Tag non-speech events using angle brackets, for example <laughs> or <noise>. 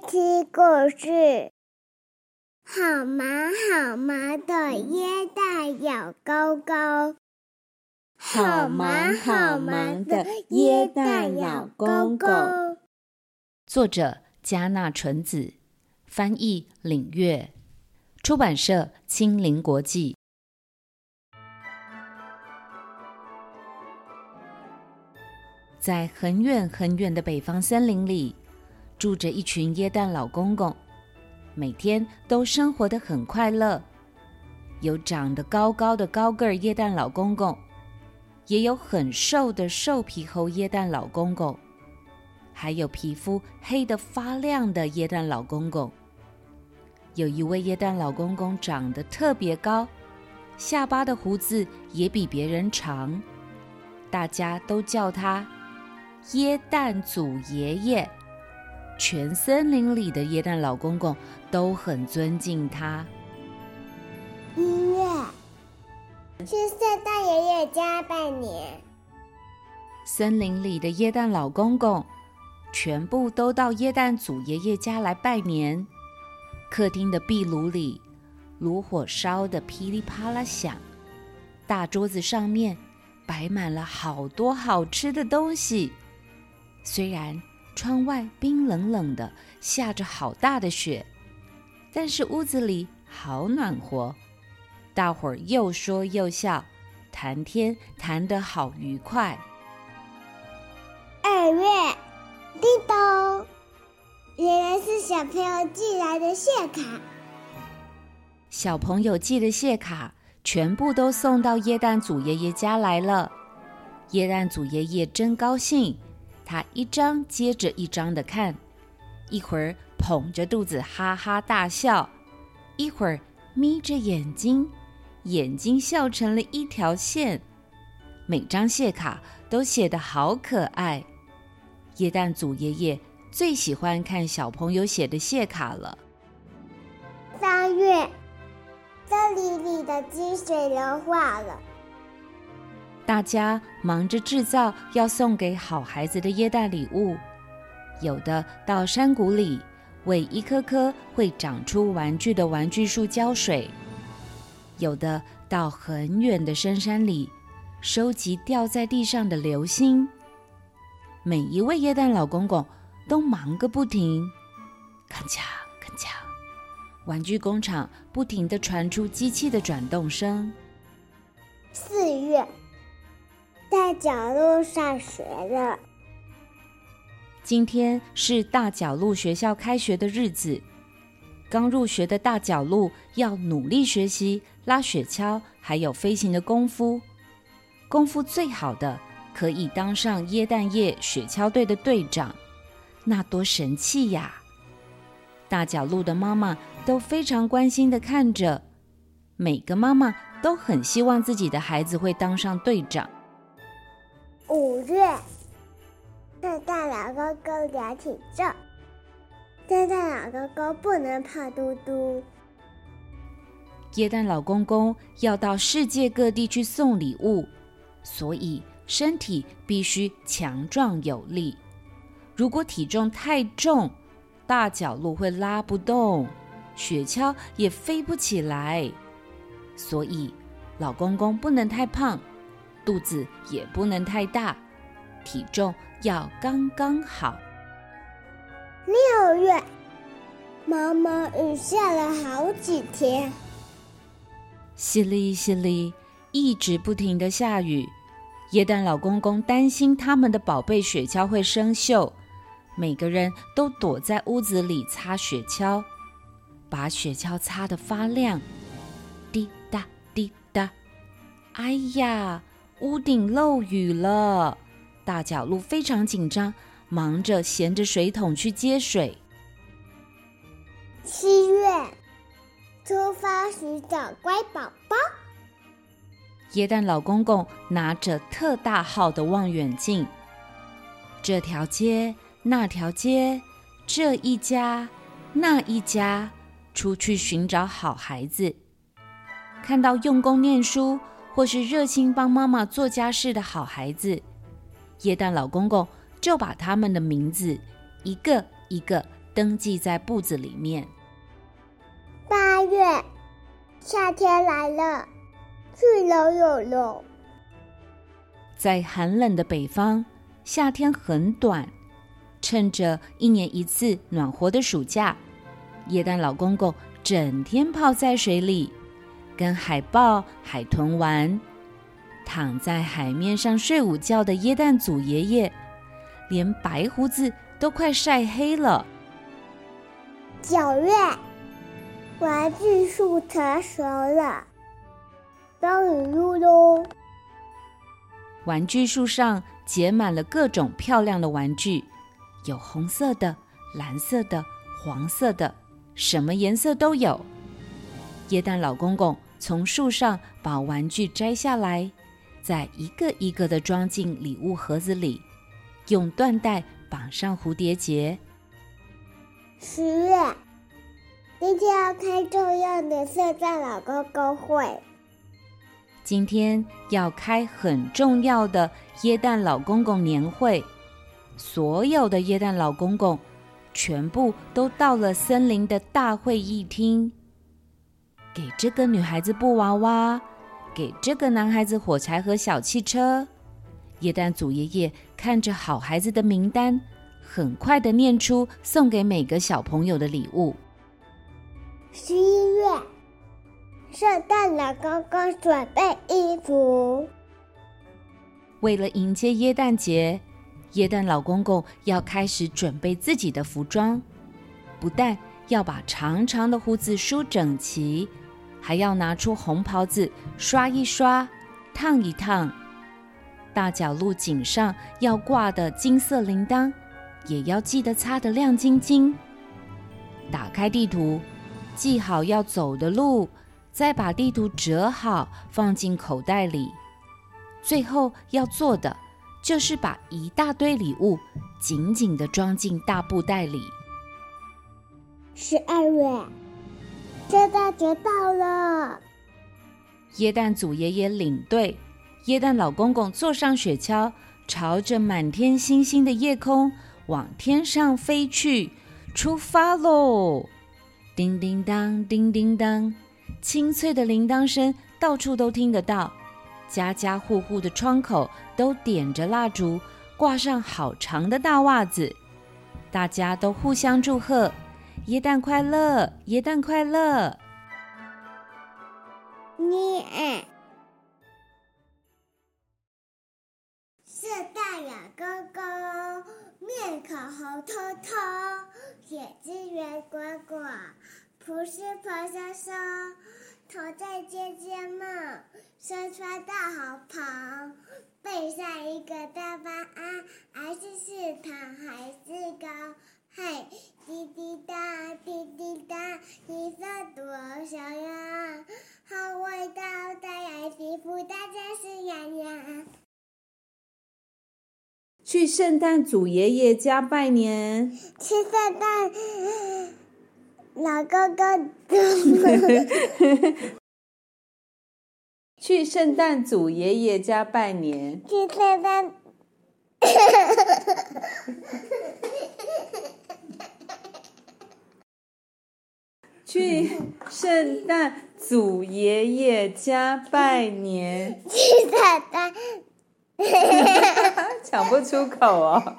听故事。好忙好忙的椰蛋老公公，好忙好忙的椰蛋老公公。作者：加纳纯子，翻译：领月，出版社：青林国际。在很远很远的北方森林里，住着一群耶诞老公公，每天都生活得很快乐。有长得高高的高个儿耶诞老公公，也有很瘦的瘦皮猴耶诞老公公，还有皮肤黑得发亮的耶诞老公公。有一位耶诞老公公长得特别高，下巴的胡子也比别人长，大家都叫他。耶诞祖爷爷，全森林里的耶诞老公公都很尊敬他。音乐，去圣诞爷爷家拜年。森林里的耶诞老公公全部都到耶诞祖爷爷家来拜年。客厅的壁炉里，炉火烧得噼里啪啦响，大桌子上面摆满了好多好吃的东西。虽然窗外冰冷冷的，下着好大的雪，但是屋子里好暖和，大伙儿又说又笑，谈天谈得好愉快。二月，叮咚，原来是小朋友寄来的谢卡。小朋友寄的谢卡全部都送到耶诞祖爷爷家来了，耶诞祖爷爷真高兴。他一张接着一张的看，一会儿捧着肚子哈哈大笑，一会儿眯着眼睛，眼睛笑成了一条线。每张谢卡都写得好可爱。耶诞祖爷爷最喜欢看小朋友写的谢卡了。三月，这里里的积水融化了。大家忙着制造要送给好孩子的耶诞礼物，有的到山谷里为一棵棵会长出玩具的玩具树浇水，有的到很远的深山里收集掉在地上的流星。每一位耶诞老公公都忙个不停，铿锵铿锵，玩具工厂不停地传出机器的转动声。四月。大角鹿上学了。今天是大角鹿学校开学的日子。刚入学的大角鹿要努力学习拉雪橇，还有飞行的功夫。功夫最好的可以当上椰蛋叶雪橇队的队长，那多神气呀！大角鹿的妈妈都非常关心的看着，每个妈妈都很希望自己的孩子会当上队长。五月，圣诞老公公量体重。圣诞老公公不能胖嘟嘟。耶诞老公公要到世界各地去送礼物，所以身体必须强壮有力。如果体重太重，大角鹿会拉不动，雪橇也飞不起来。所以老公公不能太胖。肚子也不能太大，体重要刚刚好。六月，毛毛雨下了好几天，淅沥淅沥，一直不停的下雨。耶诞老公公担心他们的宝贝雪橇会生锈，每个人都躲在屋子里擦雪橇，把雪橇擦得发亮。滴答滴答，哎呀！屋顶漏雨了，大角鹿非常紧张，忙着衔着水桶去接水。七月，出发寻找乖宝宝。耶诞老公公拿着特大号的望远镜，这条街、那条街，这一家、那一家，出去寻找好孩子。看到用功念书，或是热心帮妈妈做家事的好孩子，耶诞老公公就把他们的名字一个一个登记在簿子里面。八月，夏天来了，去游泳喽。在寒冷的北方，夏天很短。趁着一年一次暖和的暑假，耶诞老公公整天泡在水里，跟海豹、海豚玩。躺在海面上睡午觉的耶诞祖爷爷，连白胡子都快晒黑了。九月，玩具树成熟了，当礼物喽。玩具树上结满了各种漂亮的玩具，有红色的、蓝色的、黄色的，什么颜色都有。椰蛋老公公从树上把玩具摘下来。再一个一个的装进礼物盒子里，用缎带绑上蝴蝶结。十月，今天要开重要的圣诞老公公会。今天要开很重要的耶诞老公公年会，所有的耶诞老公公全部都到了森林的大会议厅，给这个女孩子布娃娃。给这个男孩子火柴和小汽车。耶诞祖爷爷看着好孩子的名单，很快的念出送给每个小朋友的礼物。十一月，圣诞老公公准备衣服。为了迎接耶诞节，耶诞老公公要开始准备自己的服装，不但要把长长的胡子梳整齐。还要拿出红袍子刷一刷，烫一烫，大角鹿颈上要挂的金色铃铛，也要记得擦得亮晶晶。打开地图，记好要走的路，再把地图折好放进口袋里。最后要做的就是把一大堆礼物紧紧地装进大布袋里。十二月。圣诞节到了，耶诞祖爷爷领队，耶诞老公公坐上雪橇，朝着满天星星的夜空往天上飞去，出发喽！叮叮当，叮叮当，清脆的铃铛声到处都听得到，家家户户的窗口都点着蜡烛，挂上好长的大袜子，大家都互相祝贺。耶诞快乐！耶诞快乐！念，圣诞老公公，面孔红彤彤，眼睛圆滚滚，朴实胖瘦瘦，头戴尖尖帽，身穿大红袍，背上一个大方案，还是是糖还是糕？嘿，滴滴答，滴滴答，颜色多像样，好味道，带来幸福，大家是洋洋。去圣诞祖爷爷家拜年。去圣诞老公公。去圣诞祖爷爷家拜年。去圣诞。去圣诞祖爷爷家拜年。去圣诞，<laughs> <laughs> 讲不出口哦。